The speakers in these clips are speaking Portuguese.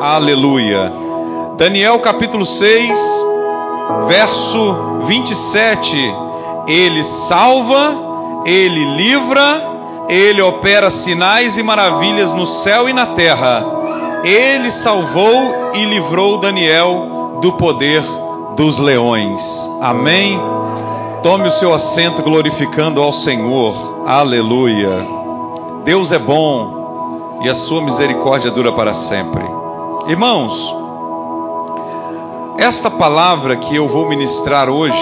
Aleluia. Daniel capítulo 6, verso 27. Ele salva, ele livra, ele opera sinais e maravilhas no céu e na terra. Ele salvou e livrou Daniel do poder dos leões. Amém. Tome o seu assento glorificando ao Senhor. Aleluia. Deus é bom e a sua misericórdia dura para sempre. Irmãos, esta palavra que eu vou ministrar hoje,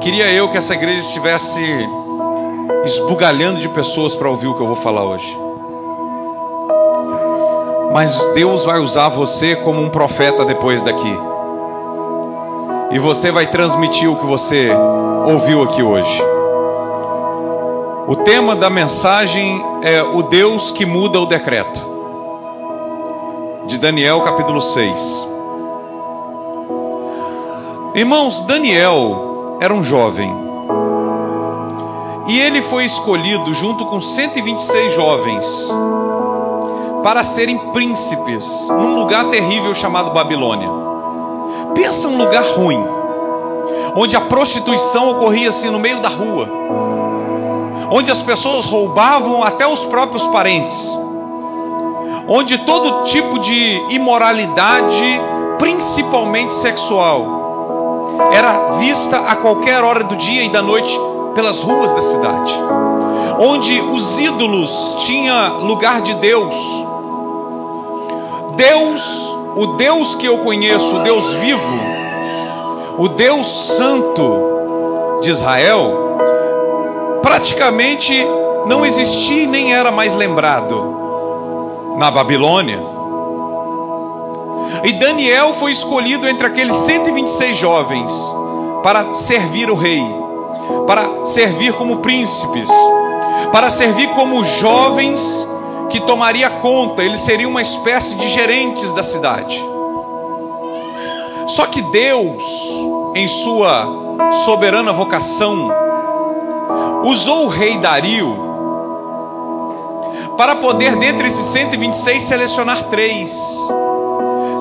queria eu que essa igreja estivesse esbugalhando de pessoas para ouvir o que eu vou falar hoje. Mas Deus vai usar você como um profeta depois daqui. E você vai transmitir o que você ouviu aqui hoje. O tema da mensagem é o Deus que muda o decreto. De Daniel capítulo 6. Irmãos, Daniel era um jovem. E ele foi escolhido junto com 126 jovens para serem príncipes num lugar terrível chamado Babilônia. Pensa um lugar ruim, onde a prostituição ocorria assim no meio da rua, onde as pessoas roubavam até os próprios parentes, onde todo tipo de imoralidade, principalmente sexual, era vista a qualquer hora do dia e da noite pelas ruas da cidade, onde os ídolos tinham lugar de Deus. Deus, o Deus que eu conheço, o Deus vivo, o Deus Santo de Israel, praticamente não existia e nem era mais lembrado na Babilônia. E Daniel foi escolhido entre aqueles 126 jovens para servir o rei, para servir como príncipes, para servir como jovens que tomaria conta, eles seriam uma espécie de gerentes da cidade. Só que Deus, em sua soberana vocação, usou o rei Dario para poder, dentre esses 126, selecionar três.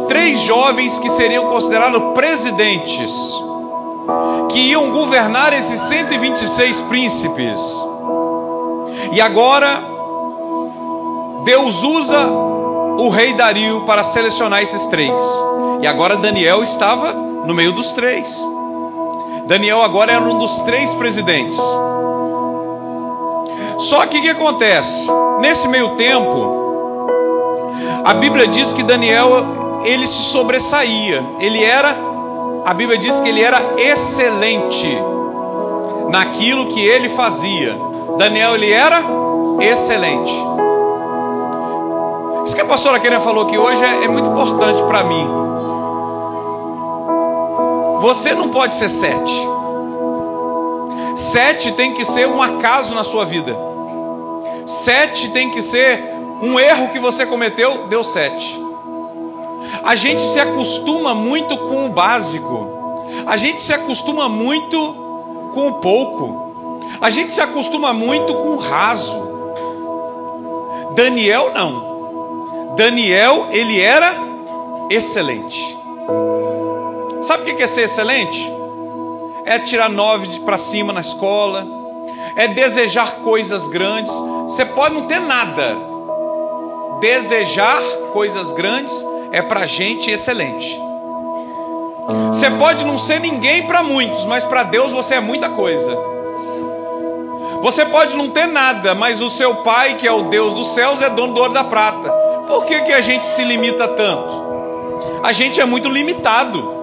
Três jovens que seriam considerados presidentes, que iam governar esses 126 príncipes. E agora, Deus usa o rei Dario para selecionar esses três. E agora Daniel estava no meio dos três. Daniel agora era um dos três presidentes. Só que o que acontece? Nesse meio tempo, a Bíblia diz que Daniel ele se sobressaía. Ele era, a Bíblia diz que ele era excelente naquilo que ele fazia. Daniel ele era excelente. Isso que a pastora Kenia falou aqui hoje é, é muito importante para mim. Você não pode ser sete. Sete tem que ser um acaso na sua vida. Sete tem que ser um erro que você cometeu, deu sete. A gente se acostuma muito com o básico. A gente se acostuma muito com o pouco. A gente se acostuma muito com o raso. Daniel não. Daniel, ele era excelente. Sabe o que é ser excelente? É tirar nove para cima na escola, é desejar coisas grandes. Você pode não ter nada. Desejar coisas grandes é para gente excelente. Você pode não ser ninguém para muitos, mas para Deus você é muita coisa. Você pode não ter nada, mas o seu pai, que é o Deus dos céus, é dono do ouro da prata. Por que, que a gente se limita tanto? A gente é muito limitado.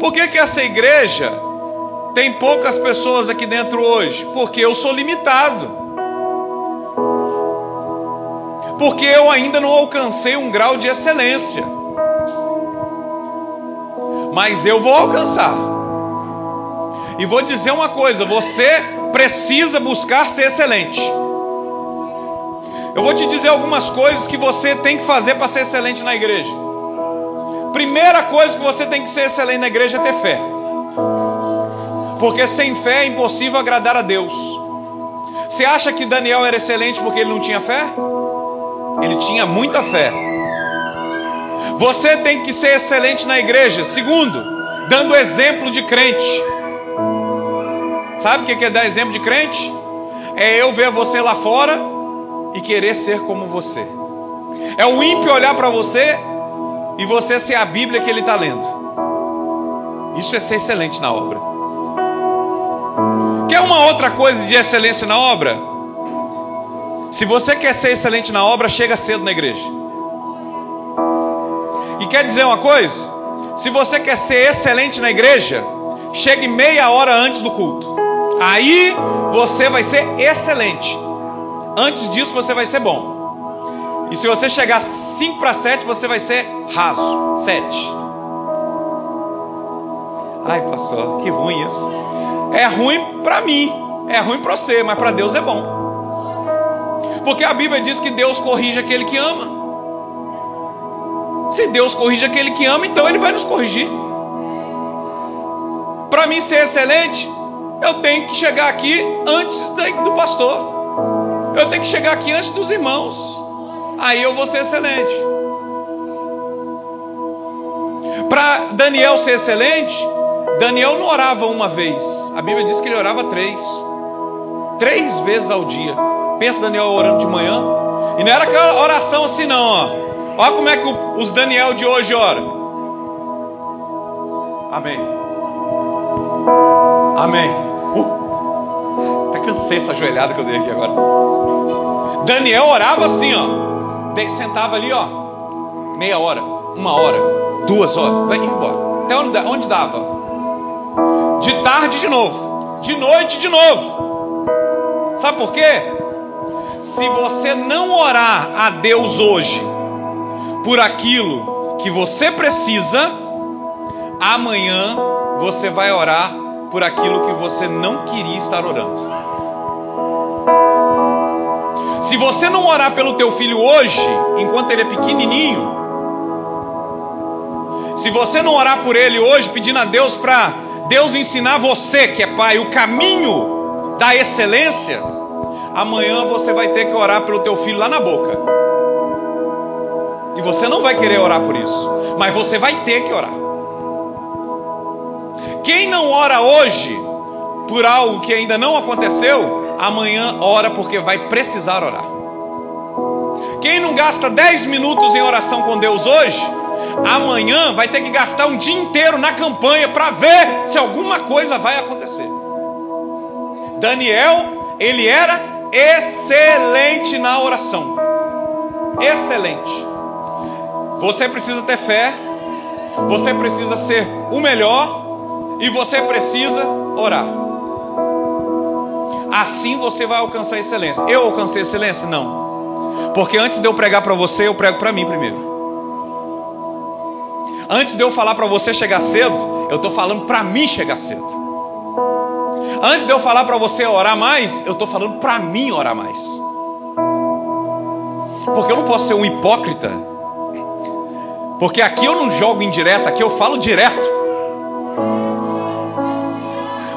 Por que, que essa igreja tem poucas pessoas aqui dentro hoje? Porque eu sou limitado. Porque eu ainda não alcancei um grau de excelência. Mas eu vou alcançar. E vou dizer uma coisa: você precisa buscar ser excelente. Eu vou te dizer algumas coisas que você tem que fazer para ser excelente na igreja. Primeira coisa que você tem que ser excelente na igreja é ter fé. Porque sem fé é impossível agradar a Deus. Você acha que Daniel era excelente porque ele não tinha fé? Ele tinha muita fé. Você tem que ser excelente na igreja. Segundo, dando exemplo de crente. Sabe o que é dar exemplo de crente? É eu ver você lá fora e querer ser como você. É o ímpio olhar para você e você ser a Bíblia que ele está lendo. Isso é ser excelente na obra. Quer uma outra coisa de excelência na obra? Se você quer ser excelente na obra, chega cedo na igreja. E quer dizer uma coisa? Se você quer ser excelente na igreja, chegue meia hora antes do culto. Aí você vai ser excelente. Antes disso você vai ser bom. E se você chegar 5 para 7, você vai ser raso. 7. Ai, pastor, que ruim isso. É ruim para mim, é ruim para você, mas para Deus é bom. Porque a Bíblia diz que Deus corrige aquele que ama. Se Deus corrige aquele que ama, então Ele vai nos corrigir. Para mim ser excelente, eu tenho que chegar aqui antes do pastor. Eu tenho que chegar aqui antes dos irmãos. Aí eu vou ser excelente. Para Daniel ser excelente, Daniel não orava uma vez. A Bíblia diz que ele orava três. Três vezes ao dia. Pensa Daniel orando de manhã. E não era aquela oração assim, não, ó. Olha como é que os Daniel de hoje oram. Amém. Amém. Uh, até cansei essa joelhada que eu dei aqui agora. Daniel orava assim, ó. Sentava ali, ó. Meia hora, uma hora, duas horas. Vai embora. Até onde, onde dava? De tarde de novo. De noite de novo. Sabe por quê? Se você não orar a Deus hoje por aquilo que você precisa, amanhã você vai orar por aquilo que você não queria estar orando. Se você não orar pelo teu filho hoje, enquanto ele é pequenininho, se você não orar por ele hoje, pedindo a Deus para Deus ensinar você, que é pai, o caminho da excelência, amanhã você vai ter que orar pelo teu filho lá na boca. E você não vai querer orar por isso, mas você vai ter que orar. Quem não ora hoje por algo que ainda não aconteceu, amanhã ora porque vai precisar orar. Quem não gasta 10 minutos em oração com Deus hoje, amanhã vai ter que gastar um dia inteiro na campanha para ver se alguma coisa vai acontecer. Daniel, ele era excelente na oração. Excelente. Você precisa ter fé, você precisa ser o melhor e você precisa orar. Assim você vai alcançar excelência. Eu alcancei excelência? Não. Porque antes de eu pregar para você, eu prego para mim primeiro. Antes de eu falar para você chegar cedo, eu estou falando para mim chegar cedo. Antes de eu falar para você orar mais, eu estou falando para mim orar mais. Porque eu não posso ser um hipócrita. Porque aqui eu não jogo indireta, aqui eu falo direto.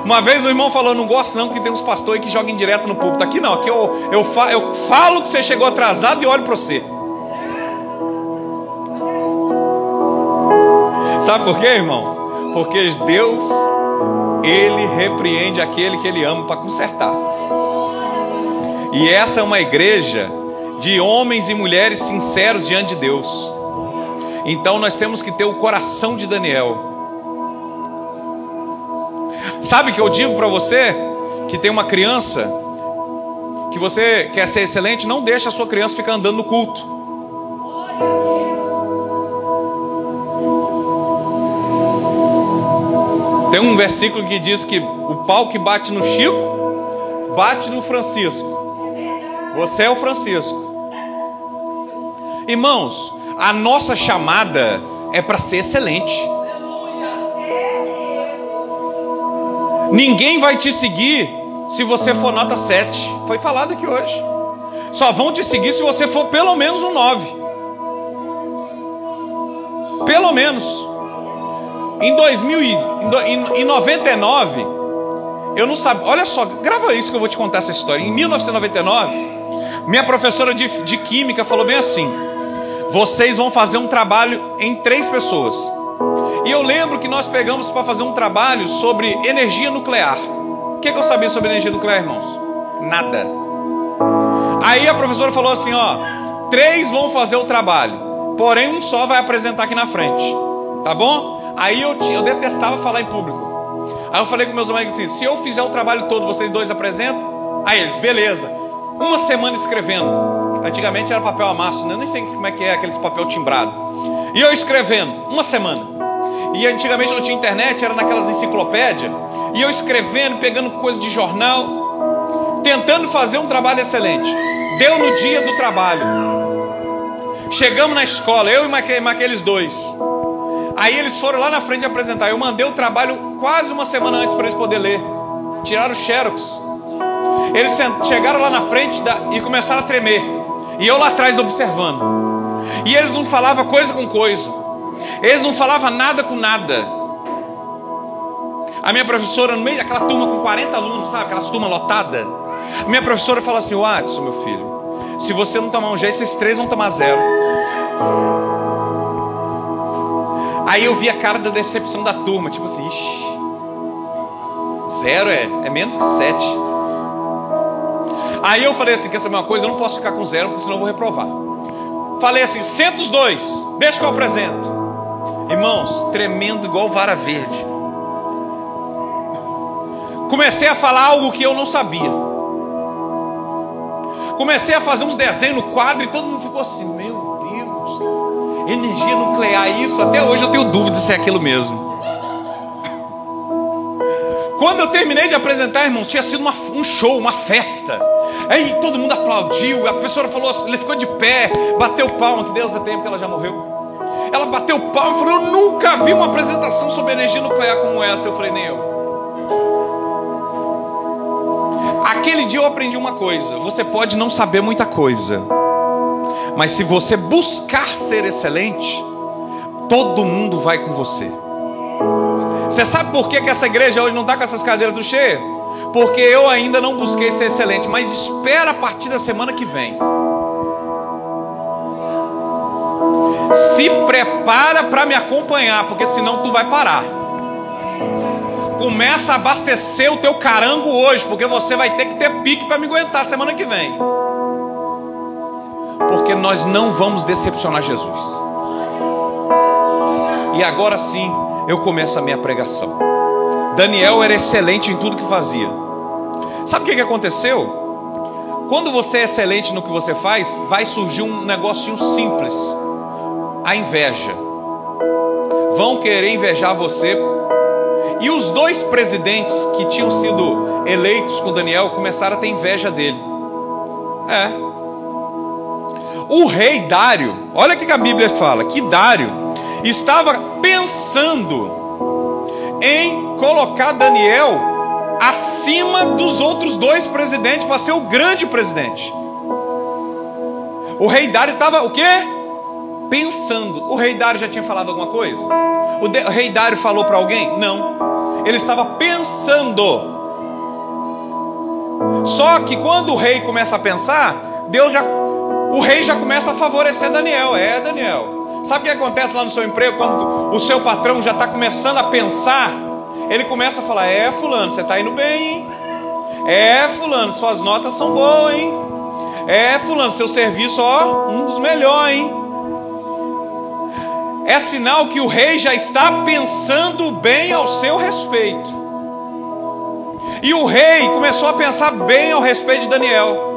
Uma vez o irmão falou: Não gosto não que tem uns pastores que jogam direto no púlpito. Aqui não, aqui eu, eu, fa, eu falo que você chegou atrasado e olho para você. Sabe por quê, irmão? Porque Deus, Ele repreende aquele que Ele ama para consertar. E essa é uma igreja de homens e mulheres sinceros diante de Deus. Então nós temos que ter o coração de Daniel. Sabe que eu digo para você que tem uma criança que você quer ser excelente, não deixa a sua criança ficar andando no culto. Tem um versículo que diz que o pau que bate no Chico, bate no Francisco. Você é o Francisco. Irmãos, a nossa chamada é para ser excelente. Ninguém vai te seguir se você for nota 7. Foi falado aqui hoje. Só vão te seguir se você for pelo menos um 9. Pelo menos. Em 2000 em 99, eu não sabia. Olha só, grava isso que eu vou te contar essa história. Em 1999, minha professora de, de química falou bem assim: vocês vão fazer um trabalho em três pessoas. E eu lembro que nós pegamos para fazer um trabalho sobre energia nuclear. O que, que eu sabia sobre energia nuclear, irmãos? Nada. Aí a professora falou assim: ó, três vão fazer o trabalho, porém um só vai apresentar aqui na frente, tá bom? Aí eu, eu detestava falar em público. Aí eu falei com meus amigos assim: se eu fizer o trabalho todo, vocês dois apresentam? Aí eles, beleza. Uma semana escrevendo. Antigamente era papel amasso, né? eu nem sei como é que é aqueles papel timbrado. E eu escrevendo, uma semana. E antigamente não tinha internet, era naquelas enciclopédias. E eu escrevendo, pegando coisa de jornal, tentando fazer um trabalho excelente. Deu no dia do trabalho. Chegamos na escola, eu e aqueles dois. Aí eles foram lá na frente apresentar. Eu mandei o trabalho quase uma semana antes para eles poderem ler. Tiraram o xerox. Eles chegaram lá na frente e começaram a tremer. E eu lá atrás observando. E eles não falavam coisa com coisa. Eles não falavam nada com nada. A minha professora, no meio daquela turma com 40 alunos, sabe? Aquelas turmas lotadas. A minha professora fala assim: Watson, meu filho, se você não tomar um jeito, esses três vão tomar zero. Aí eu vi a cara da decepção da turma, tipo assim, ixi, zero é, é menos que sete. Aí eu falei assim: quer saber uma coisa? Eu não posso ficar com zero, porque senão eu vou reprovar. Falei assim: senta os dois, deixa que eu apresento. Irmãos, tremendo igual vara verde. Comecei a falar algo que eu não sabia. Comecei a fazer uns desenhos no quadro e todo mundo ficou assim: meu Energia nuclear, isso até hoje eu tenho dúvidas se é aquilo mesmo. Quando eu terminei de apresentar, irmãos, tinha sido uma, um show, uma festa. Aí todo mundo aplaudiu, a professora falou assim, ele ficou de pé, bateu palma, que Deus é tempo que ela já morreu. Ela bateu palma e falou: Eu nunca vi uma apresentação sobre energia nuclear como essa. Eu falei: Nem eu. Aquele dia eu aprendi uma coisa: você pode não saber muita coisa, mas se você buscar ser excelente, todo mundo vai com você. Você sabe por que, que essa igreja hoje não está com essas cadeiras do cheio? Porque eu ainda não busquei ser excelente, mas espera a partir da semana que vem. Se prepara para me acompanhar, porque senão tu vai parar. Começa a abastecer o teu carango hoje, porque você vai ter que ter pique para me aguentar semana que vem porque nós não vamos decepcionar Jesus. E agora sim, eu começo a minha pregação. Daniel era excelente em tudo que fazia. Sabe o que, que aconteceu? Quando você é excelente no que você faz, vai surgir um negocinho simples: a inveja. Vão querer invejar você. E os dois presidentes que tinham sido eleitos com Daniel começaram a ter inveja dele. É, o rei Dário, olha o que a Bíblia fala: que Dário estava pensando em colocar Daniel acima dos outros dois presidentes para ser o grande presidente. O rei Dário estava o quê? Pensando. O rei Dário já tinha falado alguma coisa? O, de, o rei Dário falou para alguém? Não. Ele estava pensando. Só que quando o rei começa a pensar, Deus já o rei já começa a favorecer Daniel. É, Daniel. Sabe o que acontece lá no seu emprego quando o seu patrão já está começando a pensar? Ele começa a falar: É, Fulano, você está indo bem, hein? É, Fulano, suas notas são boas, hein? É, Fulano, seu serviço, ó, um dos melhores, hein? É sinal que o rei já está pensando bem ao seu respeito. E o rei começou a pensar bem ao respeito de Daniel.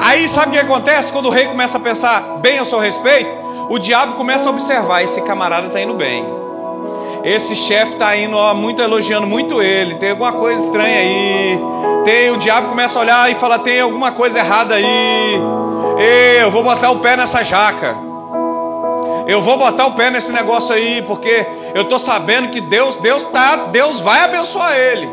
Aí sabe o que acontece quando o rei começa a pensar bem ao seu respeito? O diabo começa a observar: esse camarada está indo bem. Esse chefe está indo ó, muito elogiando muito ele. Tem alguma coisa estranha aí. Tem o diabo começa a olhar e fala: tem alguma coisa errada aí. Eu vou botar o pé nessa jaca. Eu vou botar o pé nesse negócio aí, porque eu estou sabendo que Deus, Deus tá, Deus vai abençoar ele.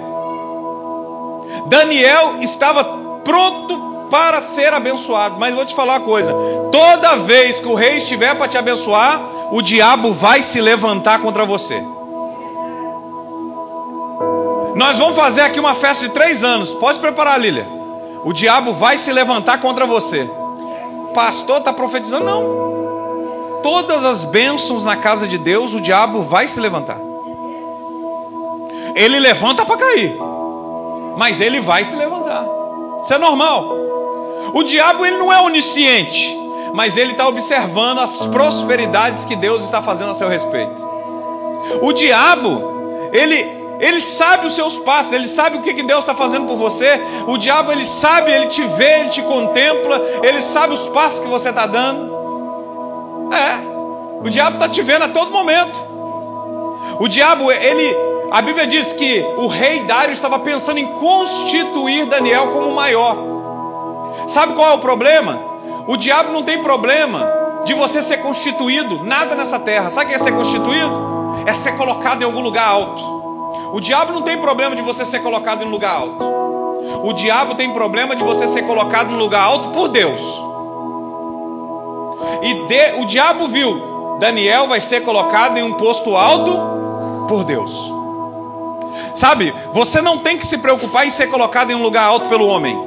Daniel estava pronto para ser abençoado. Mas vou te falar uma coisa: toda vez que o rei estiver para te abençoar, o diabo vai se levantar contra você. Nós vamos fazer aqui uma festa de três anos. Pode preparar, Lília. o diabo vai se levantar contra você. Pastor está profetizando? Não. Todas as bênçãos na casa de Deus, o diabo vai se levantar. Ele levanta para cair, mas ele vai se levantar. Isso é normal. O diabo ele não é onisciente, mas ele está observando as prosperidades que Deus está fazendo a seu respeito. O diabo, ele ele sabe os seus passos, ele sabe o que, que Deus está fazendo por você. O diabo, ele sabe, ele te vê, ele te contempla, ele sabe os passos que você está dando. É, o diabo está te vendo a todo momento. O diabo, ele, a Bíblia diz que o rei Dário estava pensando em constituir Daniel como maior. Sabe qual é o problema? O diabo não tem problema de você ser constituído, nada nessa terra. Sabe o que é ser constituído? É ser colocado em algum lugar alto. O diabo não tem problema de você ser colocado em um lugar alto. O diabo tem problema de você ser colocado em um lugar alto por Deus. E de, o diabo viu, Daniel vai ser colocado em um posto alto por Deus. Sabe, você não tem que se preocupar em ser colocado em um lugar alto pelo homem.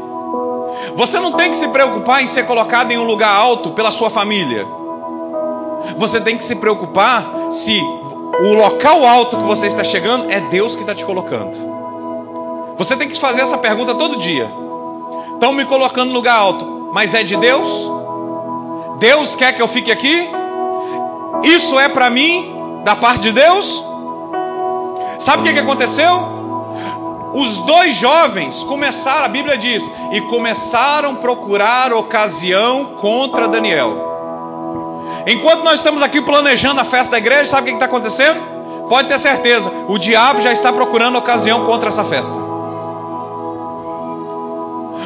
Você não tem que se preocupar em ser colocado em um lugar alto pela sua família. Você tem que se preocupar se o local alto que você está chegando é Deus que está te colocando. Você tem que fazer essa pergunta todo dia. Estão me colocando no lugar alto, mas é de Deus? Deus quer que eu fique aqui? Isso é para mim, da parte de Deus? Sabe o que, que aconteceu? Os dois jovens começaram, a Bíblia diz, e começaram a procurar ocasião contra Daniel. Enquanto nós estamos aqui planejando a festa da igreja, sabe o que está acontecendo? Pode ter certeza, o diabo já está procurando ocasião contra essa festa.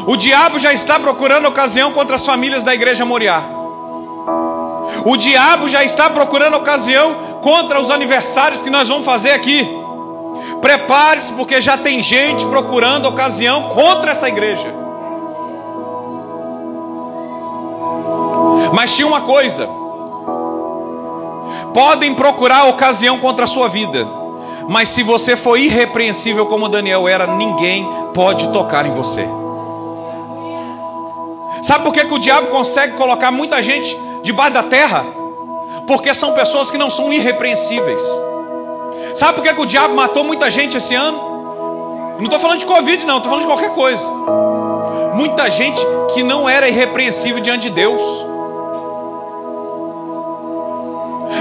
O diabo já está procurando ocasião contra as famílias da igreja Moriá. O diabo já está procurando ocasião contra os aniversários que nós vamos fazer aqui. Prepare-se, porque já tem gente procurando ocasião contra essa igreja. Mas tinha uma coisa: podem procurar ocasião contra a sua vida, mas se você for irrepreensível como Daniel era, ninguém pode tocar em você. Sabe por que, que o diabo consegue colocar muita gente debaixo da terra? Porque são pessoas que não são irrepreensíveis. Sabe por que, que o diabo matou muita gente esse ano? Não estou falando de Covid, não, estou falando de qualquer coisa. Muita gente que não era irrepreensível diante de Deus.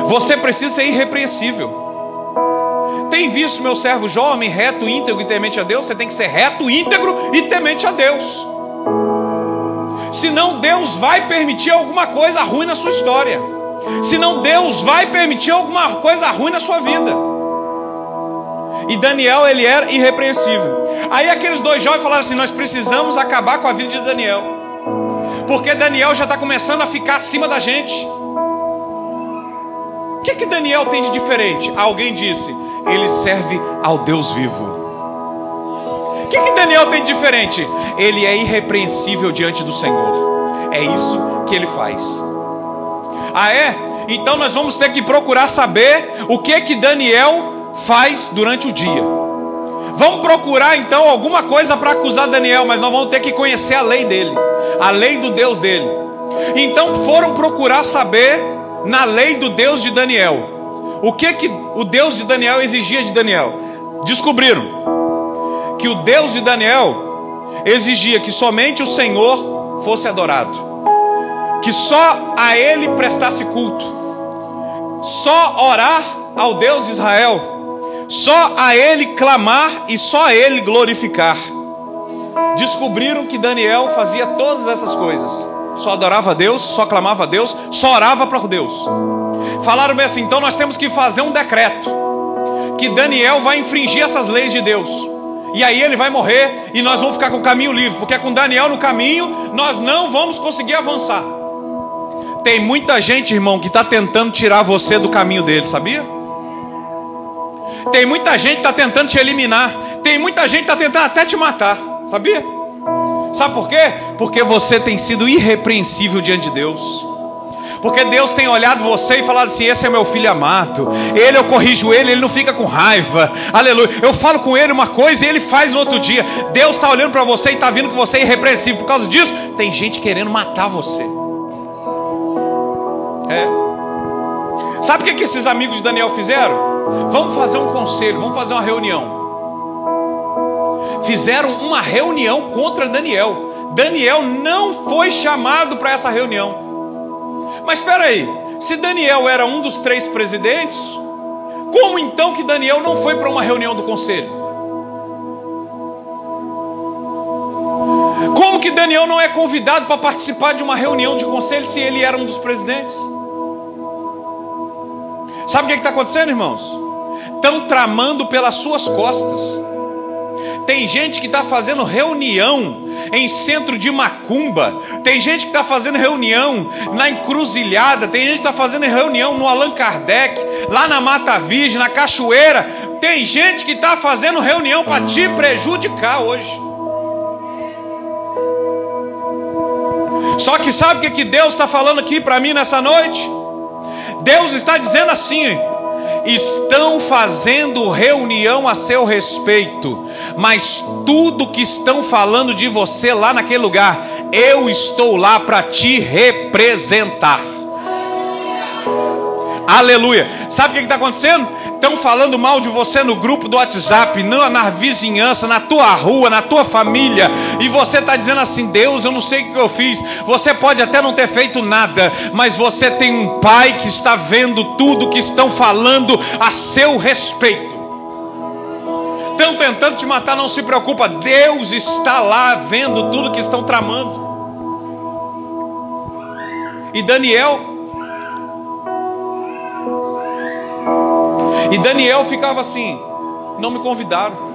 Você precisa ser irrepreensível. Tem visto meu servo jovem, reto, íntegro e temente a Deus? Você tem que ser reto, íntegro e temente a Deus. Senão Deus vai permitir alguma coisa ruim na sua história. Senão Deus vai permitir alguma coisa ruim na sua vida. E Daniel, ele era irrepreensível. Aí aqueles dois jovens falaram assim: Nós precisamos acabar com a vida de Daniel. Porque Daniel já está começando a ficar acima da gente. O que, que Daniel tem de diferente? Alguém disse: ele serve ao Deus vivo. O que, que Daniel tem de diferente? Ele é irrepreensível diante do Senhor. É isso que ele faz. Ah, é? Então nós vamos ter que procurar saber o que que Daniel faz durante o dia. Vamos procurar então alguma coisa para acusar Daniel, mas nós vamos ter que conhecer a lei dele, a lei do Deus dele. Então foram procurar saber na lei do Deus de Daniel. O que que o Deus de Daniel exigia de Daniel? Descobriram que o Deus de Daniel exigia que somente o Senhor fosse adorado, que só a ele prestasse culto, só orar ao Deus de Israel, só a ele clamar e só a ele glorificar. Descobriram que Daniel fazia todas essas coisas só adorava a Deus, só clamava a Deus, só orava para Deus. Falaram bem assim: então nós temos que fazer um decreto que Daniel vai infringir essas leis de Deus. E aí ele vai morrer e nós vamos ficar com o caminho livre, porque com Daniel no caminho nós não vamos conseguir avançar. Tem muita gente, irmão, que está tentando tirar você do caminho dele, sabia? Tem muita gente que está tentando te eliminar. Tem muita gente que está tentando até te matar, sabia? Sabe por quê? Porque você tem sido irrepreensível diante de Deus. Porque Deus tem olhado você e falado assim: esse é meu filho amado. Ele eu corrijo ele, ele não fica com raiva. Aleluia. Eu falo com ele uma coisa e ele faz no outro dia. Deus está olhando para você e está vindo que você é irrepreensível. Por causa disso, tem gente querendo matar você. É. Sabe o que, que esses amigos de Daniel fizeram? Vamos fazer um conselho, vamos fazer uma reunião. Fizeram uma reunião contra Daniel. Daniel não foi chamado para essa reunião. Mas espera aí, se Daniel era um dos três presidentes, como então que Daniel não foi para uma reunião do conselho? Como que Daniel não é convidado para participar de uma reunião de conselho se ele era um dos presidentes? Sabe o que está acontecendo, irmãos? Estão tramando pelas suas costas. Tem gente que está fazendo reunião em centro de macumba, tem gente que está fazendo reunião na encruzilhada, tem gente que está fazendo reunião no Allan Kardec, lá na Mata Virgem, na Cachoeira. Tem gente que está fazendo reunião para te prejudicar hoje. Só que sabe o que, que Deus está falando aqui para mim nessa noite? Deus está dizendo assim: estão fazendo reunião a seu respeito, mas tudo que estão falando de você lá naquele lugar, eu estou lá para te representar. Aleluia. Sabe o que está acontecendo? Estão falando mal de você no grupo do WhatsApp, na, na vizinhança, na tua rua, na tua família, e você está dizendo assim: Deus, eu não sei o que eu fiz. Você pode até não ter feito nada, mas você tem um pai que está vendo tudo que estão falando a seu respeito. Estão tentando te matar, não se preocupa, Deus está lá vendo tudo que estão tramando. E Daniel E Daniel ficava assim: não me convidaram.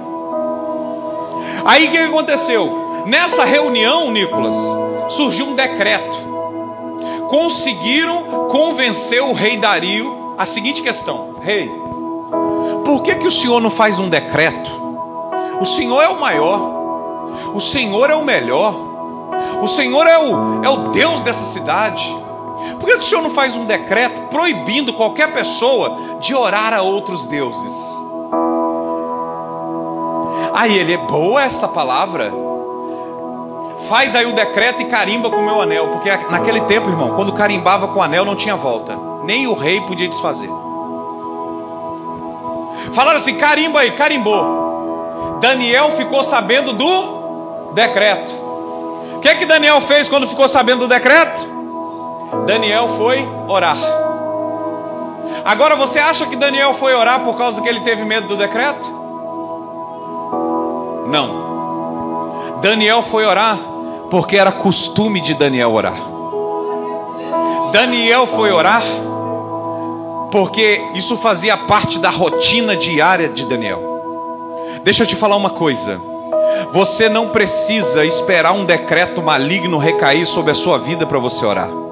Aí o que aconteceu? Nessa reunião, Nicolas, surgiu um decreto. Conseguiram convencer o rei Dario a seguinte questão: Rei, por que, que o senhor não faz um decreto? O senhor é o maior, o senhor é o melhor, o senhor é o, é o Deus dessa cidade. Por que, o senhor não faz um decreto proibindo qualquer pessoa de orar a outros deuses? Aí ele é boa essa palavra. Faz aí o decreto e carimba com o meu anel, porque naquele tempo, irmão, quando carimbava com o anel não tinha volta, nem o rei podia desfazer. Falaram assim: carimba aí, carimbou. Daniel ficou sabendo do decreto. O que, que Daniel fez quando ficou sabendo do decreto? Daniel foi orar. Agora você acha que Daniel foi orar por causa que ele teve medo do decreto? Não. Daniel foi orar porque era costume de Daniel orar. Daniel foi orar porque isso fazia parte da rotina diária de Daniel. Deixa eu te falar uma coisa. Você não precisa esperar um decreto maligno recair sobre a sua vida para você orar.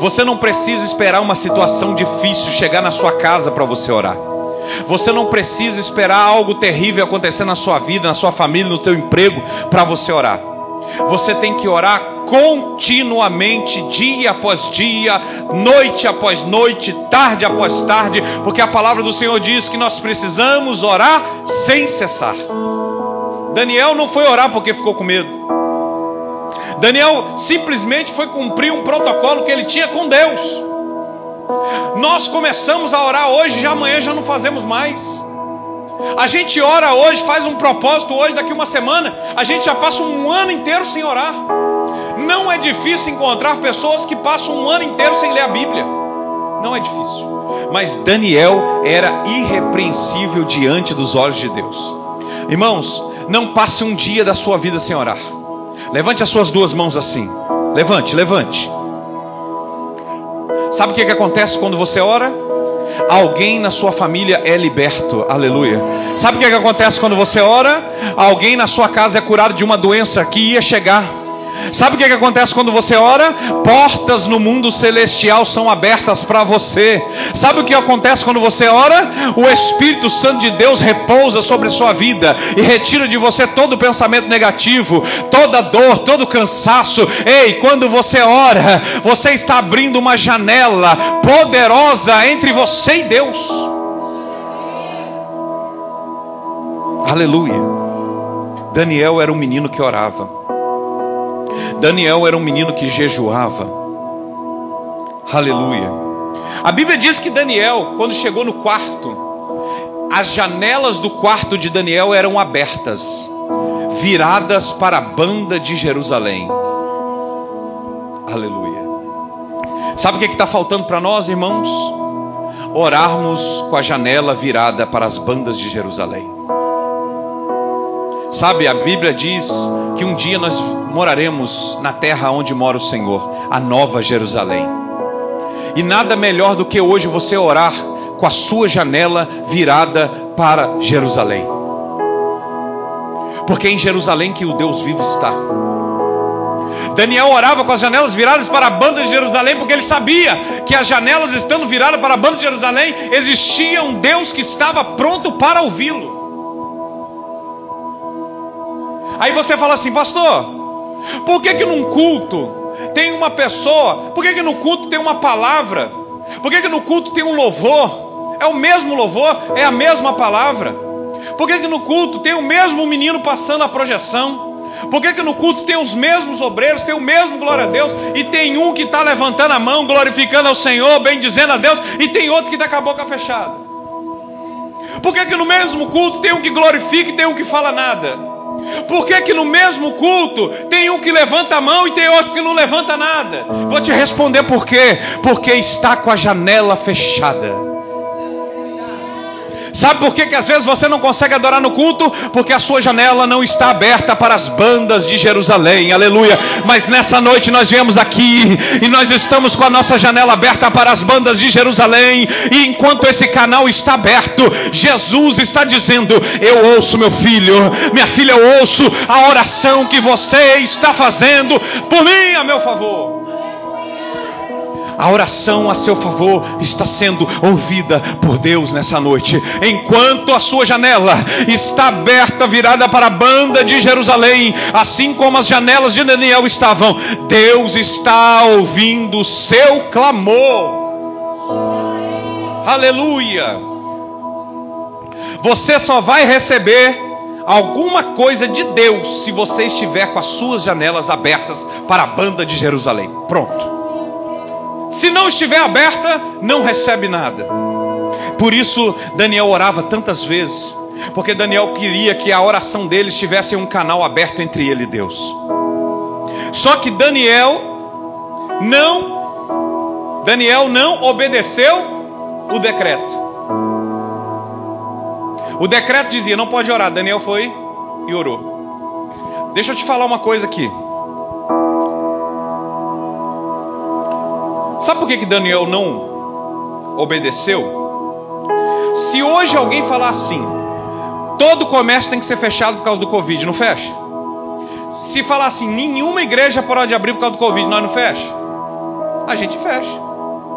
Você não precisa esperar uma situação difícil chegar na sua casa para você orar. Você não precisa esperar algo terrível acontecer na sua vida, na sua família, no teu emprego para você orar. Você tem que orar continuamente, dia após dia, noite após noite, tarde após tarde, porque a palavra do Senhor diz que nós precisamos orar sem cessar. Daniel não foi orar porque ficou com medo. Daniel simplesmente foi cumprir um protocolo que ele tinha com Deus. Nós começamos a orar hoje, já amanhã já não fazemos mais. A gente ora hoje, faz um propósito hoje, daqui uma semana, a gente já passa um ano inteiro sem orar. Não é difícil encontrar pessoas que passam um ano inteiro sem ler a Bíblia. Não é difícil. Mas Daniel era irrepreensível diante dos olhos de Deus. Irmãos, não passe um dia da sua vida sem orar. Levante as suas duas mãos assim. Levante, levante. Sabe o que, que acontece quando você ora? Alguém na sua família é liberto, aleluia. Sabe o que, que acontece quando você ora? Alguém na sua casa é curado de uma doença que ia chegar. Sabe o que, que acontece quando você ora? Portas no mundo celestial são abertas para você. Sabe o que acontece quando você ora? O Espírito Santo de Deus repousa sobre a sua vida e retira de você todo pensamento negativo, toda dor, todo cansaço. Ei, quando você ora, você está abrindo uma janela poderosa entre você e Deus. Aleluia. Daniel era um menino que orava. Daniel era um menino que jejuava. Aleluia. A Bíblia diz que Daniel, quando chegou no quarto, as janelas do quarto de Daniel eram abertas, viradas para a banda de Jerusalém. Aleluia. Sabe o que está faltando para nós, irmãos? Orarmos com a janela virada para as bandas de Jerusalém. Sabe, a Bíblia diz que um dia nós moraremos na terra onde mora o Senhor, a nova Jerusalém. E nada melhor do que hoje você orar com a sua janela virada para Jerusalém. Porque é em Jerusalém que o Deus vivo está. Daniel orava com as janelas viradas para a banda de Jerusalém, porque ele sabia que as janelas estando viradas para a banda de Jerusalém, existia um Deus que estava pronto para ouvi-lo. Aí você fala assim, pastor, por que que num culto tem uma pessoa? Por que que no culto tem uma palavra? Por que que no culto tem um louvor? É o mesmo louvor, é a mesma palavra. Por que que no culto tem o mesmo menino passando a projeção? Por que, que no culto tem os mesmos obreiros, tem o mesmo glória a Deus, e tem um que está levantando a mão, glorificando ao Senhor, bendizendo a Deus, e tem outro que está com a boca fechada? Por que, que no mesmo culto tem um que glorifica e tem um que fala nada? Por que, que no mesmo culto tem um que levanta a mão e tem outro que não levanta nada? Vou te responder por quê? Porque está com a janela fechada. Sabe por que, que às vezes você não consegue adorar no culto? Porque a sua janela não está aberta para as bandas de Jerusalém, aleluia. Mas nessa noite nós viemos aqui e nós estamos com a nossa janela aberta para as bandas de Jerusalém. E enquanto esse canal está aberto, Jesus está dizendo: Eu ouço, meu filho, minha filha, eu ouço a oração que você está fazendo por mim, a meu favor a oração a seu favor está sendo ouvida por Deus nessa noite. Enquanto a sua janela está aberta, virada para a banda de Jerusalém, assim como as janelas de Daniel estavam, Deus está ouvindo o seu clamor. Aleluia! Você só vai receber alguma coisa de Deus se você estiver com as suas janelas abertas para a banda de Jerusalém. Pronto. Se não estiver aberta, não recebe nada. Por isso Daniel orava tantas vezes, porque Daniel queria que a oração dele estivesse em um canal aberto entre ele e Deus. Só que Daniel não Daniel não obedeceu o decreto. O decreto dizia: não pode orar. Daniel foi e orou. Deixa eu te falar uma coisa aqui. Sabe por que, que Daniel não obedeceu? Se hoje alguém falar assim, todo comércio tem que ser fechado por causa do Covid, não fecha? Se falar assim, nenhuma igreja pode abrir por causa do Covid, nós não fecha? A gente fecha.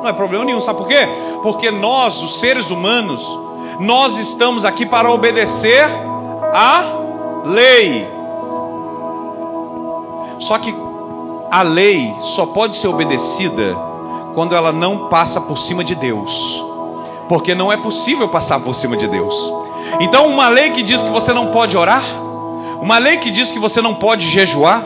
Não é problema nenhum, sabe por quê? Porque nós, os seres humanos, nós estamos aqui para obedecer a lei. Só que a lei só pode ser obedecida quando ela não passa por cima de Deus. Porque não é possível passar por cima de Deus. Então, uma lei que diz que você não pode orar, uma lei que diz que você não pode jejuar,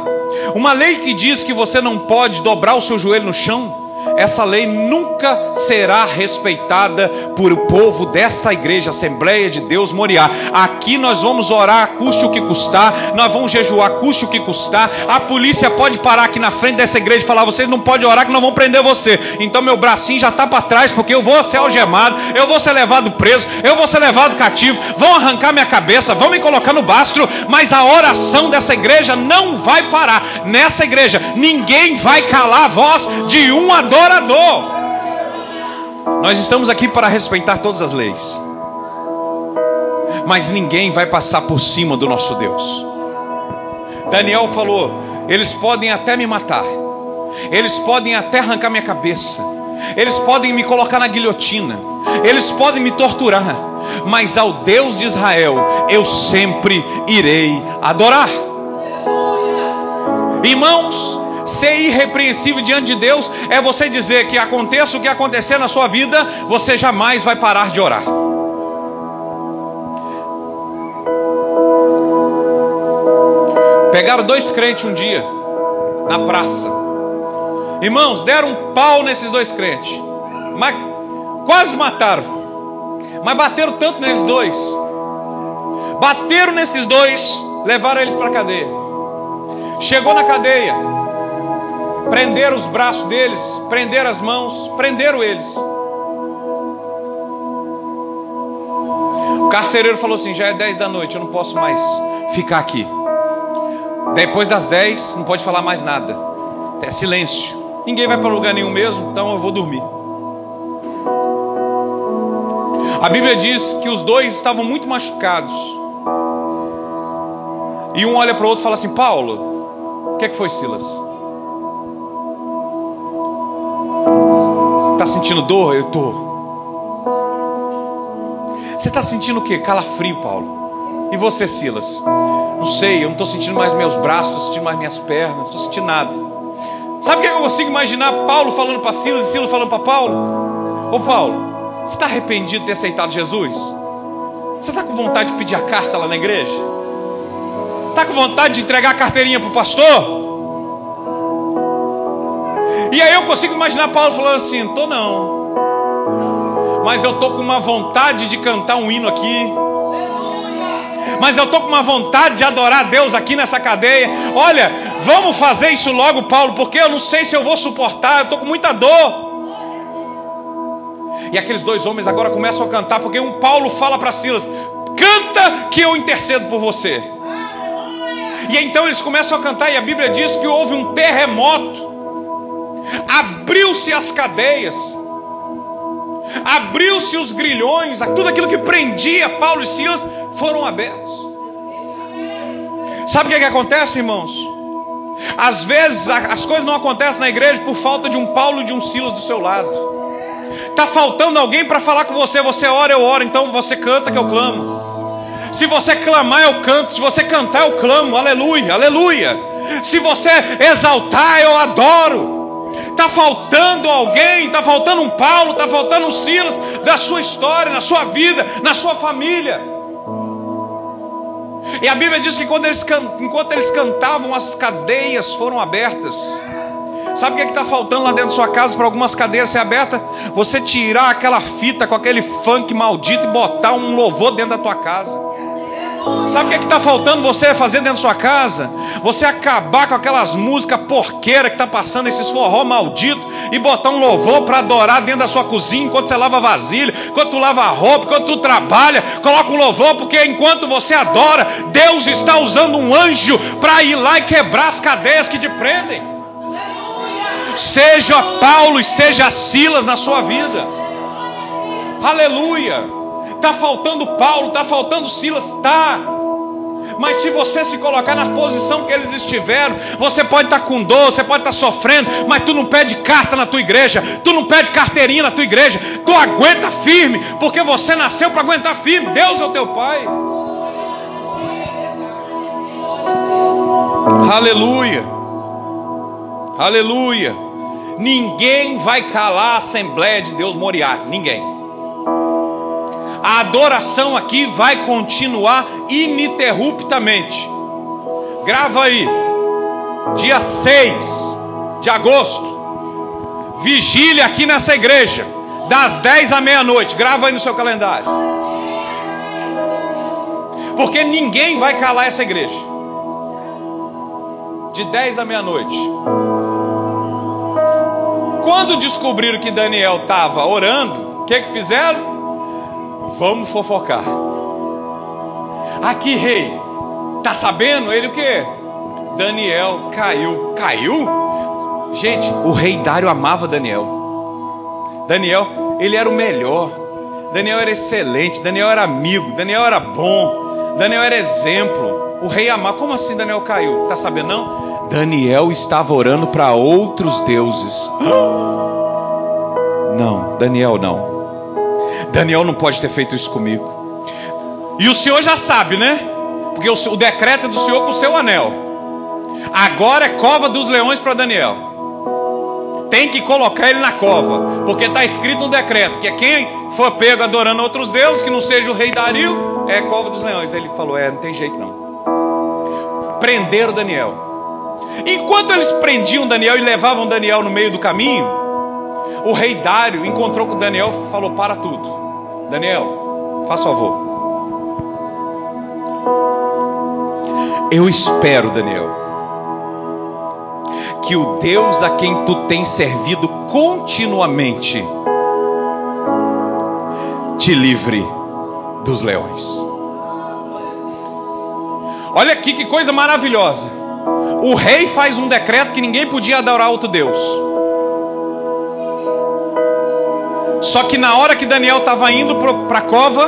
uma lei que diz que você não pode dobrar o seu joelho no chão, essa lei nunca será respeitada por o povo dessa igreja, Assembleia de Deus Moriá. Aqui nós vamos orar, custe o que custar, nós vamos jejuar, custe o que custar. A polícia pode parar aqui na frente dessa igreja e falar: vocês não podem orar, que nós vamos prender você. Então meu bracinho já está para trás, porque eu vou ser algemado, eu vou ser levado preso, eu vou ser levado cativo, vão arrancar minha cabeça, vão me colocar no bastro, mas a oração dessa igreja não vai parar. Nessa igreja, ninguém vai calar a voz de um adorador adorador. Nós estamos aqui para respeitar todas as leis. Mas ninguém vai passar por cima do nosso Deus. Daniel falou: Eles podem até me matar. Eles podem até arrancar minha cabeça. Eles podem me colocar na guilhotina. Eles podem me torturar. Mas ao Deus de Israel eu sempre irei adorar. Irmãos, ser irrepreensível diante de Deus é você dizer que aconteça o que acontecer na sua vida, você jamais vai parar de orar. Pegaram dois crentes um dia na praça. Irmãos, deram um pau nesses dois crentes. Mas quase mataram. Mas bateram tanto neles dois. Bateram nesses dois, levaram eles para a cadeia. Chegou na cadeia, prenderam os braços deles, prenderam as mãos, prenderam eles. O carcereiro falou assim: já é 10 da noite, eu não posso mais ficar aqui. Depois das 10, não pode falar mais nada. É silêncio. Ninguém vai para lugar nenhum mesmo, então eu vou dormir. A Bíblia diz que os dois estavam muito machucados. E um olha para o outro e fala assim: Paulo, o que, é que foi, Silas? Está sentindo dor? Eu estou. Você está sentindo o que? Calafrio, Paulo. E você, Silas? Não sei, eu não estou sentindo mais meus braços, estou sentindo mais minhas pernas, não estou sentindo nada. Sabe o que eu consigo imaginar Paulo falando para Silas e Silas falando para Paulo? Ô Paulo, você está arrependido de ter aceitado Jesus? Você está com vontade de pedir a carta lá na igreja? Está com vontade de entregar a carteirinha para o pastor? E aí eu consigo imaginar Paulo falando assim: tô não. Mas eu tô com uma vontade de cantar um hino aqui. Mas eu tô com uma vontade de adorar a Deus aqui nessa cadeia. Olha, vamos fazer isso logo, Paulo, porque eu não sei se eu vou suportar. Eu tô com muita dor. E aqueles dois homens agora começam a cantar, porque um Paulo fala para Silas: canta que eu intercedo por você. E então eles começam a cantar, e a Bíblia diz que houve um terremoto abriu-se as cadeias, abriu-se os grilhões, tudo aquilo que prendia Paulo e Silas foram abertos. Sabe o que, é que acontece, irmãos? Às vezes as coisas não acontecem na igreja por falta de um Paulo e de um Silas do seu lado. Está faltando alguém para falar com você. Você ora, eu oro, então você canta que eu clamo. Se você clamar, eu canto. Se você cantar, eu clamo. Aleluia, aleluia. Se você exaltar, eu adoro. Está faltando alguém, está faltando um Paulo, está faltando um Silas da sua história, na sua vida, na sua família. E a Bíblia diz que eles, enquanto eles cantavam, as cadeias foram abertas. Sabe o que é está faltando lá dentro da sua casa para algumas cadeias ser abertas? Você tirar aquela fita com aquele funk maldito e botar um louvor dentro da tua casa. Sabe o que é está faltando você fazer dentro da sua casa? Você acabar com aquelas músicas porqueiras que está passando, esses forró maldito, e botar um louvor para adorar dentro da sua cozinha, enquanto você lava vasilha, enquanto tu lava roupa, enquanto tu trabalha, coloca um louvor, porque enquanto você adora, Deus está usando um anjo para ir lá e quebrar as cadeias que te prendem. Seja Paulo e seja Silas na sua vida. Aleluia. Está faltando Paulo, está faltando Silas, está. Mas se você se colocar na posição que eles estiveram, você pode estar tá com dor, você pode estar tá sofrendo, mas tu não pede carta na tua igreja, tu não pede carteirinha na tua igreja, tu aguenta firme, porque você nasceu para aguentar firme. Deus é o teu Pai. Aleluia. Aleluia. Ninguém vai calar a Assembleia de Deus Moriá. Ninguém a adoração aqui vai continuar ininterruptamente. Grava aí, dia 6 de agosto, vigília aqui nessa igreja, das 10 à meia-noite. Grava aí no seu calendário. Porque ninguém vai calar essa igreja. De 10 à meia-noite. Quando descobriram que Daniel estava orando, o que, que fizeram? Vamos fofocar. Aqui, rei, tá sabendo ele o que? Daniel caiu. Caiu? Gente, o rei Dário amava Daniel. Daniel, ele era o melhor. Daniel era excelente. Daniel era amigo. Daniel era bom. Daniel era exemplo. O rei amava. Como assim Daniel caiu? Tá sabendo não? Daniel estava orando para outros deuses. Não, Daniel não. Daniel não pode ter feito isso comigo. E o Senhor já sabe, né? Porque o, o decreto é do Senhor com o seu anel. Agora é cova dos leões para Daniel. Tem que colocar ele na cova, porque está escrito no decreto que quem for pego adorando outros deuses, que não seja o rei Dario, é cova dos leões. Ele falou: É, não tem jeito não. Prenderam Daniel. Enquanto eles prendiam Daniel e levavam Daniel no meio do caminho, o rei Dário encontrou com Daniel e falou: Para tudo. Daniel, faça favor. Eu espero, Daniel, que o Deus a quem tu tens servido continuamente te livre dos leões. Olha aqui que coisa maravilhosa. O rei faz um decreto que ninguém podia adorar outro Deus. Só que na hora que Daniel estava indo para a cova,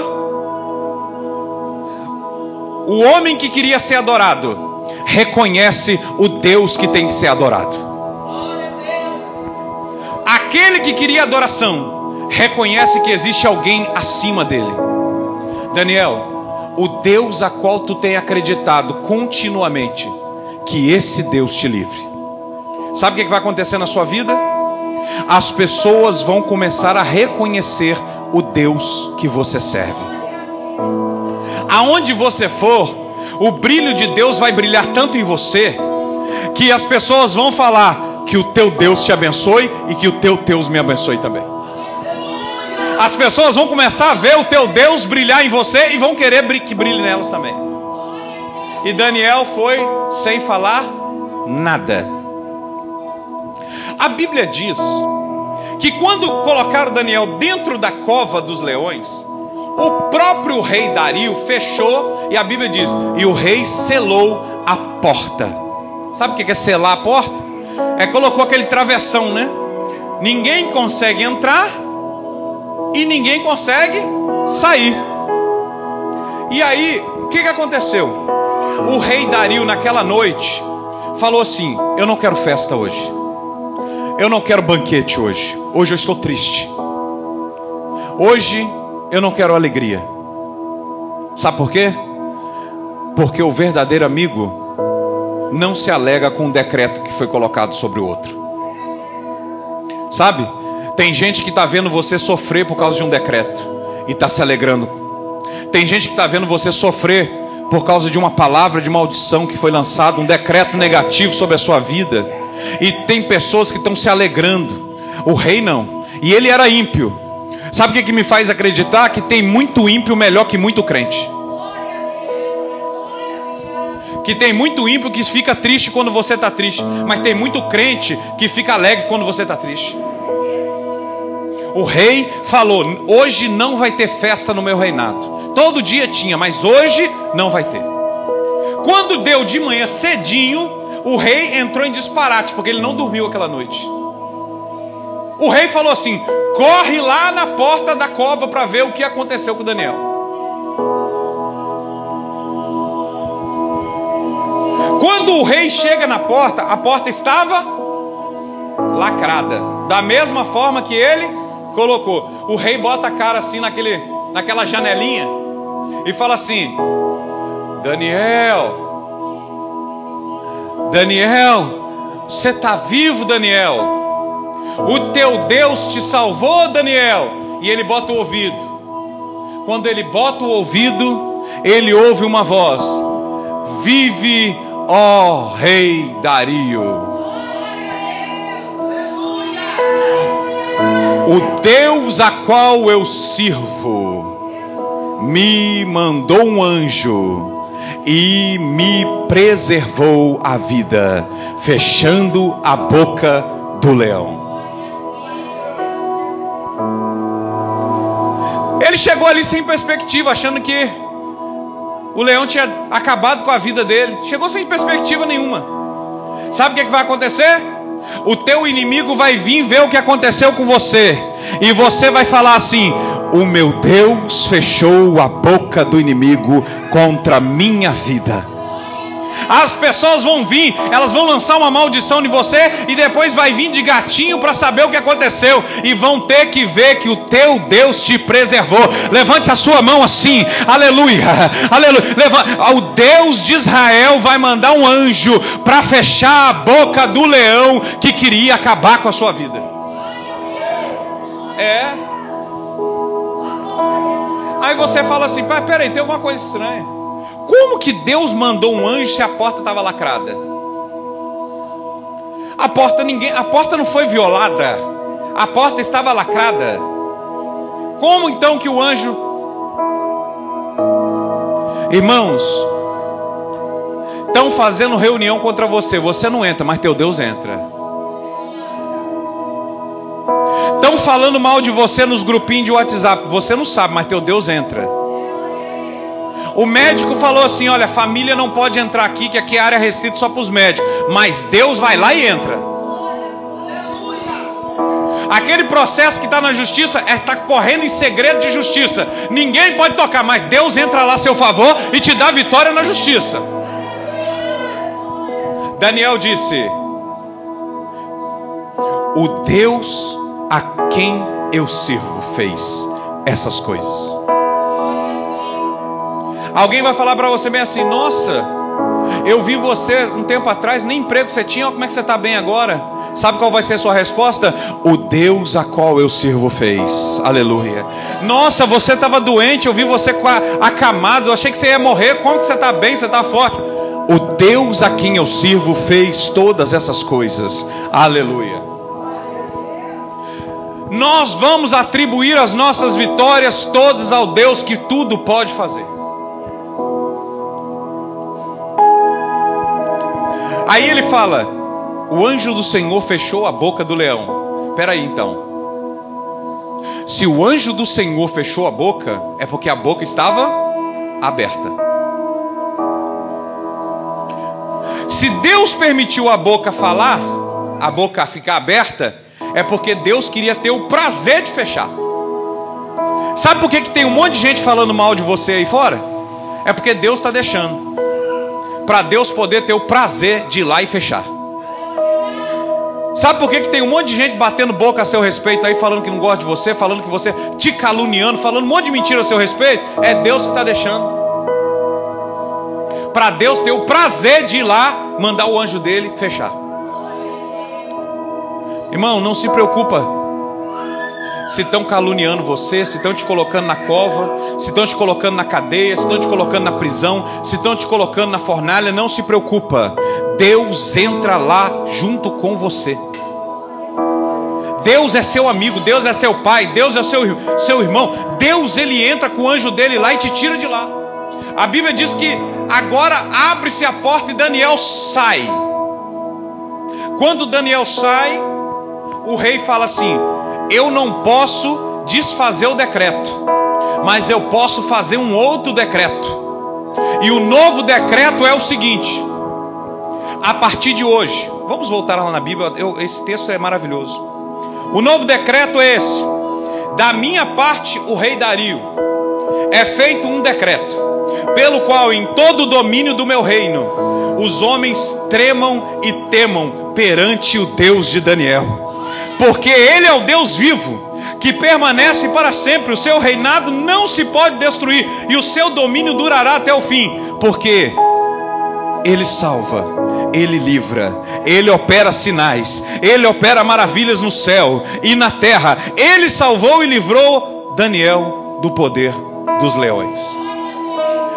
o homem que queria ser adorado reconhece o Deus que tem que ser adorado. Aquele que queria adoração reconhece que existe alguém acima dele. Daniel, o Deus a qual tu tem acreditado continuamente, que esse Deus te livre. Sabe o que vai acontecer na sua vida? As pessoas vão começar a reconhecer o Deus que você serve. Aonde você for, o brilho de Deus vai brilhar tanto em você, que as pessoas vão falar que o teu Deus te abençoe e que o teu Deus me abençoe também. As pessoas vão começar a ver o teu Deus brilhar em você e vão querer que brilhe nelas também. E Daniel foi sem falar nada. A Bíblia diz que quando colocaram Daniel dentro da cova dos leões, o próprio rei Dario fechou, e a Bíblia diz: e o rei selou a porta. Sabe o que é selar a porta? É colocou aquele travessão, né? Ninguém consegue entrar e ninguém consegue sair. E aí, o que, que aconteceu? O rei Dario, naquela noite, falou assim: Eu não quero festa hoje. Eu não quero banquete hoje. Hoje eu estou triste. Hoje eu não quero alegria. Sabe por quê? Porque o verdadeiro amigo não se alega com um decreto que foi colocado sobre o outro. Sabe? Tem gente que está vendo você sofrer por causa de um decreto e está se alegrando. Tem gente que está vendo você sofrer por causa de uma palavra de maldição que foi lançada, um decreto negativo sobre a sua vida. E tem pessoas que estão se alegrando. O rei não. E ele era ímpio. Sabe o que, que me faz acreditar? Que tem muito ímpio melhor que muito crente. Que tem muito ímpio que fica triste quando você está triste. Mas tem muito crente que fica alegre quando você está triste. O rei falou: hoje não vai ter festa no meu reinado. Todo dia tinha, mas hoje não vai ter. Quando deu de manhã cedinho, o rei entrou em disparate, porque ele não dormiu aquela noite. O rei falou assim: corre lá na porta da cova para ver o que aconteceu com Daniel. Quando o rei chega na porta, a porta estava lacrada, da mesma forma que ele colocou. O rei bota a cara assim naquele, naquela janelinha e fala assim: Daniel, Daniel, você está vivo, Daniel? O teu Deus te salvou, Daniel. E ele bota o ouvido. Quando ele bota o ouvido, ele ouve uma voz: Vive, ó Rei Dario. O Deus a qual eu sirvo me mandou um anjo e me preservou a vida, fechando a boca do leão. Ele chegou ali sem perspectiva, achando que o leão tinha acabado com a vida dele. Chegou sem perspectiva nenhuma. Sabe o que, é que vai acontecer? O teu inimigo vai vir ver o que aconteceu com você. E você vai falar assim: O meu Deus fechou a boca do inimigo contra a minha vida. As pessoas vão vir, elas vão lançar uma maldição em você e depois vai vir de gatinho para saber o que aconteceu e vão ter que ver que o teu Deus te preservou. Levante a sua mão assim, aleluia, aleluia. O Deus de Israel vai mandar um anjo para fechar a boca do leão que queria acabar com a sua vida. É. Aí você fala assim, pai, peraí, tem alguma coisa estranha. Como que Deus mandou um anjo se a porta estava lacrada? A porta ninguém, a porta não foi violada. A porta estava lacrada. Como então que o anjo Irmãos, estão fazendo reunião contra você, você não entra, mas teu Deus entra. Falando mal de você nos grupinhos de WhatsApp, você não sabe, mas teu Deus entra. O médico falou assim: olha, família não pode entrar aqui, que aqui é área restrita só para os médicos. Mas Deus vai lá e entra. Aquele processo que está na justiça é está correndo em segredo de justiça. Ninguém pode tocar, mas Deus entra lá a seu favor e te dá vitória na justiça. Daniel disse: O Deus a quem eu sirvo fez essas coisas. Alguém vai falar para você bem assim: Nossa, eu vi você um tempo atrás, nem emprego você tinha, como é que você está bem agora? Sabe qual vai ser a sua resposta? O Deus a qual eu sirvo fez. Aleluia. Nossa, você estava doente, eu vi você acamado, eu achei que você ia morrer. Como que você está bem? Você está forte? O Deus a quem eu sirvo fez todas essas coisas. Aleluia. Nós vamos atribuir as nossas vitórias todas ao Deus que tudo pode fazer. Aí ele fala: o anjo do Senhor fechou a boca do leão. Espera aí então. Se o anjo do Senhor fechou a boca, é porque a boca estava aberta. Se Deus permitiu a boca falar, a boca ficar aberta, é porque Deus queria ter o prazer de fechar. Sabe por que, que tem um monte de gente falando mal de você aí fora? É porque Deus está deixando para Deus poder ter o prazer de ir lá e fechar. Sabe por que, que tem um monte de gente batendo boca a seu respeito aí, falando que não gosta de você, falando que você te caluniando, falando um monte de mentira a seu respeito? É Deus que está deixando. Para Deus ter o prazer de ir lá, mandar o anjo dele fechar. Irmão, não se preocupa se estão caluniando você, se estão te colocando na cova, se estão te colocando na cadeia, se estão te colocando na prisão, se estão te colocando na fornalha, não se preocupa. Deus entra lá junto com você. Deus é seu amigo, Deus é seu pai, Deus é seu, seu irmão. Deus ele entra com o anjo dele lá e te tira de lá. A Bíblia diz que agora abre-se a porta e Daniel sai. Quando Daniel sai, o rei fala assim: eu não posso desfazer o decreto, mas eu posso fazer um outro decreto. E o novo decreto é o seguinte: a partir de hoje, vamos voltar lá na Bíblia, eu, esse texto é maravilhoso. O novo decreto é esse: da minha parte, o rei Dario, é feito um decreto, pelo qual em todo o domínio do meu reino, os homens tremam e temam perante o Deus de Daniel porque Ele é o Deus vivo, que permanece para sempre, o seu reinado não se pode destruir, e o seu domínio durará até o fim, porque Ele salva, Ele livra, Ele opera sinais, Ele opera maravilhas no céu e na terra, Ele salvou e livrou Daniel do poder dos leões.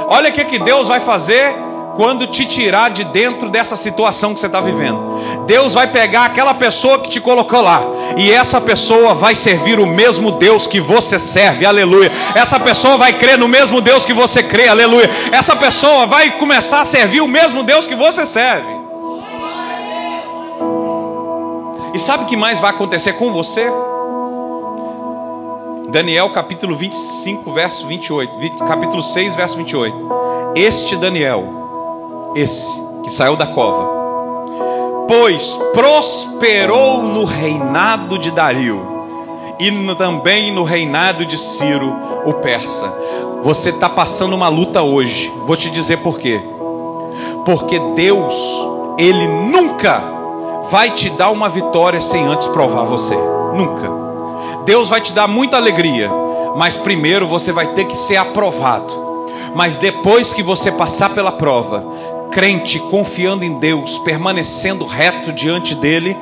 Olha o que, que Deus vai fazer quando te tirar de dentro dessa situação que você está vivendo. Deus vai pegar aquela pessoa que te colocou lá, e essa pessoa vai servir o mesmo Deus que você serve, aleluia. Essa pessoa vai crer no mesmo Deus que você crê, aleluia. Essa pessoa vai começar a servir o mesmo Deus que você serve. E sabe o que mais vai acontecer com você? Daniel capítulo 25, verso 28, capítulo 6, verso 28. Este Daniel esse que saiu da cova, pois prosperou no reinado de Dario e no, também no reinado de Ciro, o persa. Você está passando uma luta hoje, vou te dizer por quê. Porque Deus, Ele nunca vai te dar uma vitória sem antes provar você. Nunca. Deus vai te dar muita alegria, mas primeiro você vai ter que ser aprovado. Mas depois que você passar pela prova, crente, confiando em Deus, permanecendo reto diante dele,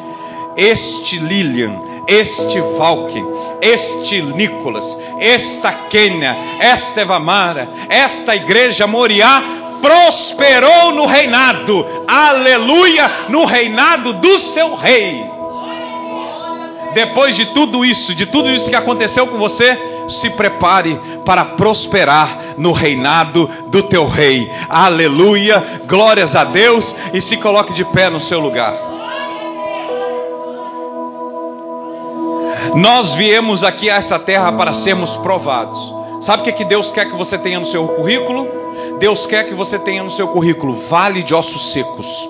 este Lilian, este Valk, este Nicolas, esta Kênia, esta Evamara, esta igreja Moriá prosperou no reinado, aleluia, no reinado do seu rei. Depois de tudo isso, de tudo isso que aconteceu com você, se prepare para prosperar no reinado do teu rei. Aleluia, glórias a Deus e se coloque de pé no seu lugar. Nós viemos aqui a essa terra para sermos provados. Sabe o que, que Deus quer que você tenha no seu currículo? Deus quer que você tenha no seu currículo vale de ossos secos.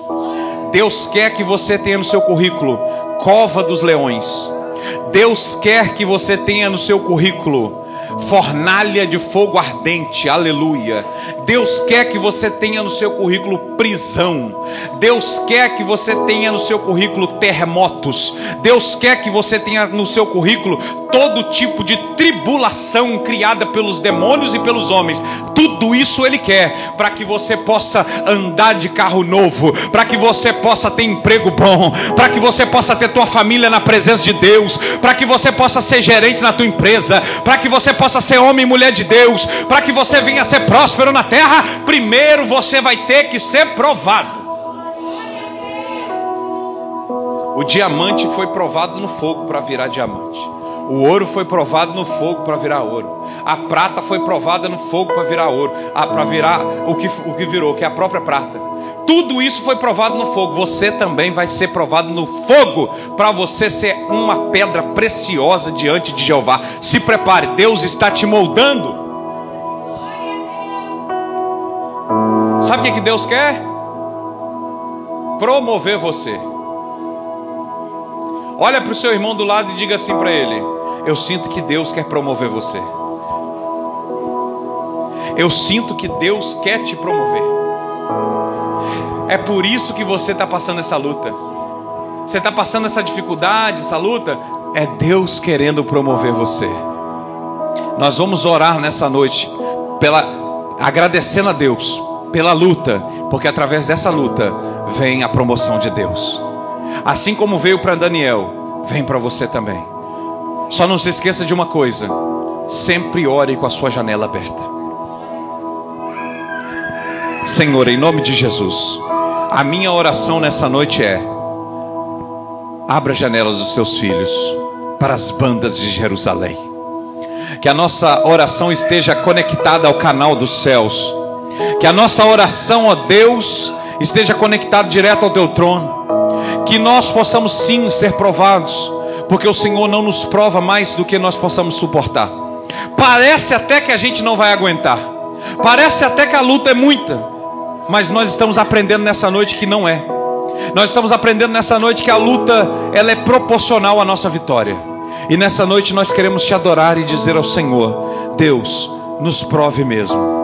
Deus quer que você tenha no seu currículo cova dos leões. Deus quer que você tenha no seu currículo fornalha de fogo ardente, aleluia. Deus quer que você tenha no seu currículo prisão. Deus quer que você tenha no seu currículo terremotos. Deus quer que você tenha no seu currículo todo tipo de tribulação criada pelos demônios e pelos homens. Tudo isso Ele quer para que você possa andar de carro novo, para que você possa ter emprego bom, para que você possa ter tua família na presença de Deus, para que você possa ser gerente na tua empresa, para que você possa ser homem e mulher de Deus, para que você venha ser próspero na terra. Primeiro você vai ter que ser provado. O diamante foi provado no fogo para virar diamante. O ouro foi provado no fogo para virar ouro. A prata foi provada no fogo para virar ouro. Ah, para virar o que, o que virou, que é a própria prata. Tudo isso foi provado no fogo. Você também vai ser provado no fogo para você ser uma pedra preciosa diante de Jeová. Se prepare, Deus está te moldando. Sabe o que, Deus quer? Promover você. Olha para o seu irmão do lado e diga assim para ele: Eu sinto que Deus quer promover você. Eu sinto que Deus quer te promover. É por isso que você está passando essa luta. Você está passando essa dificuldade, essa luta. É Deus querendo promover você. Nós vamos orar nessa noite, pela, agradecendo a Deus pela luta, porque através dessa luta vem a promoção de Deus. Assim como veio para Daniel, vem para você também. Só não se esqueça de uma coisa: sempre ore com a sua janela aberta. Senhor, em nome de Jesus, a minha oração nessa noite é: abra as janelas dos teus filhos para as bandas de Jerusalém. Que a nossa oração esteja conectada ao canal dos céus. Que a nossa oração, ó Deus, esteja conectada direto ao teu trono que nós possamos sim ser provados, porque o Senhor não nos prova mais do que nós possamos suportar. Parece até que a gente não vai aguentar, parece até que a luta é muita, mas nós estamos aprendendo nessa noite que não é. Nós estamos aprendendo nessa noite que a luta ela é proporcional à nossa vitória. E nessa noite nós queremos te adorar e dizer ao Senhor: Deus, nos prove mesmo.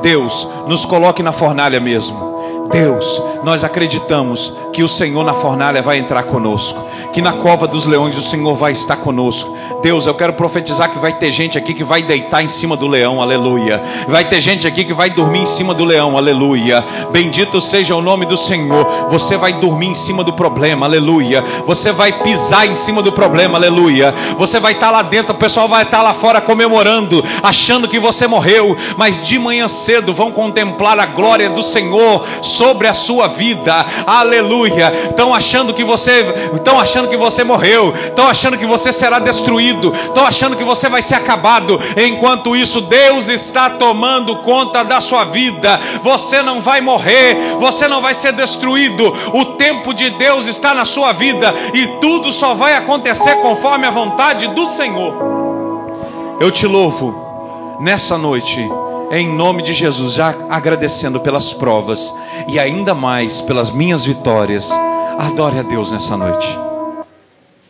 Deus, nos coloque na fornalha mesmo. Deus, nós acreditamos que o Senhor na fornalha vai entrar conosco, que na cova dos leões o Senhor vai estar conosco. Deus, eu quero profetizar que vai ter gente aqui que vai deitar em cima do leão, aleluia. Vai ter gente aqui que vai dormir em cima do leão, aleluia. Bendito seja o nome do Senhor. Você vai dormir em cima do problema, aleluia. Você vai pisar em cima do problema, aleluia. Você vai estar lá dentro, o pessoal vai estar lá fora comemorando, achando que você morreu, mas de manhã cedo vão contemplar a glória do Senhor sobre a sua vida. Aleluia. Estão achando que você, estão achando que você morreu, estão achando que você será destruído, estão achando que você vai ser acabado. Enquanto isso, Deus está tomando conta da sua vida. Você não vai morrer, você não vai ser destruído. O tempo de Deus está na sua vida e tudo só vai acontecer conforme a vontade do Senhor. Eu te louvo nessa noite em nome de Jesus, já agradecendo pelas provas e ainda mais pelas minhas vitórias. Adore a Deus nessa noite.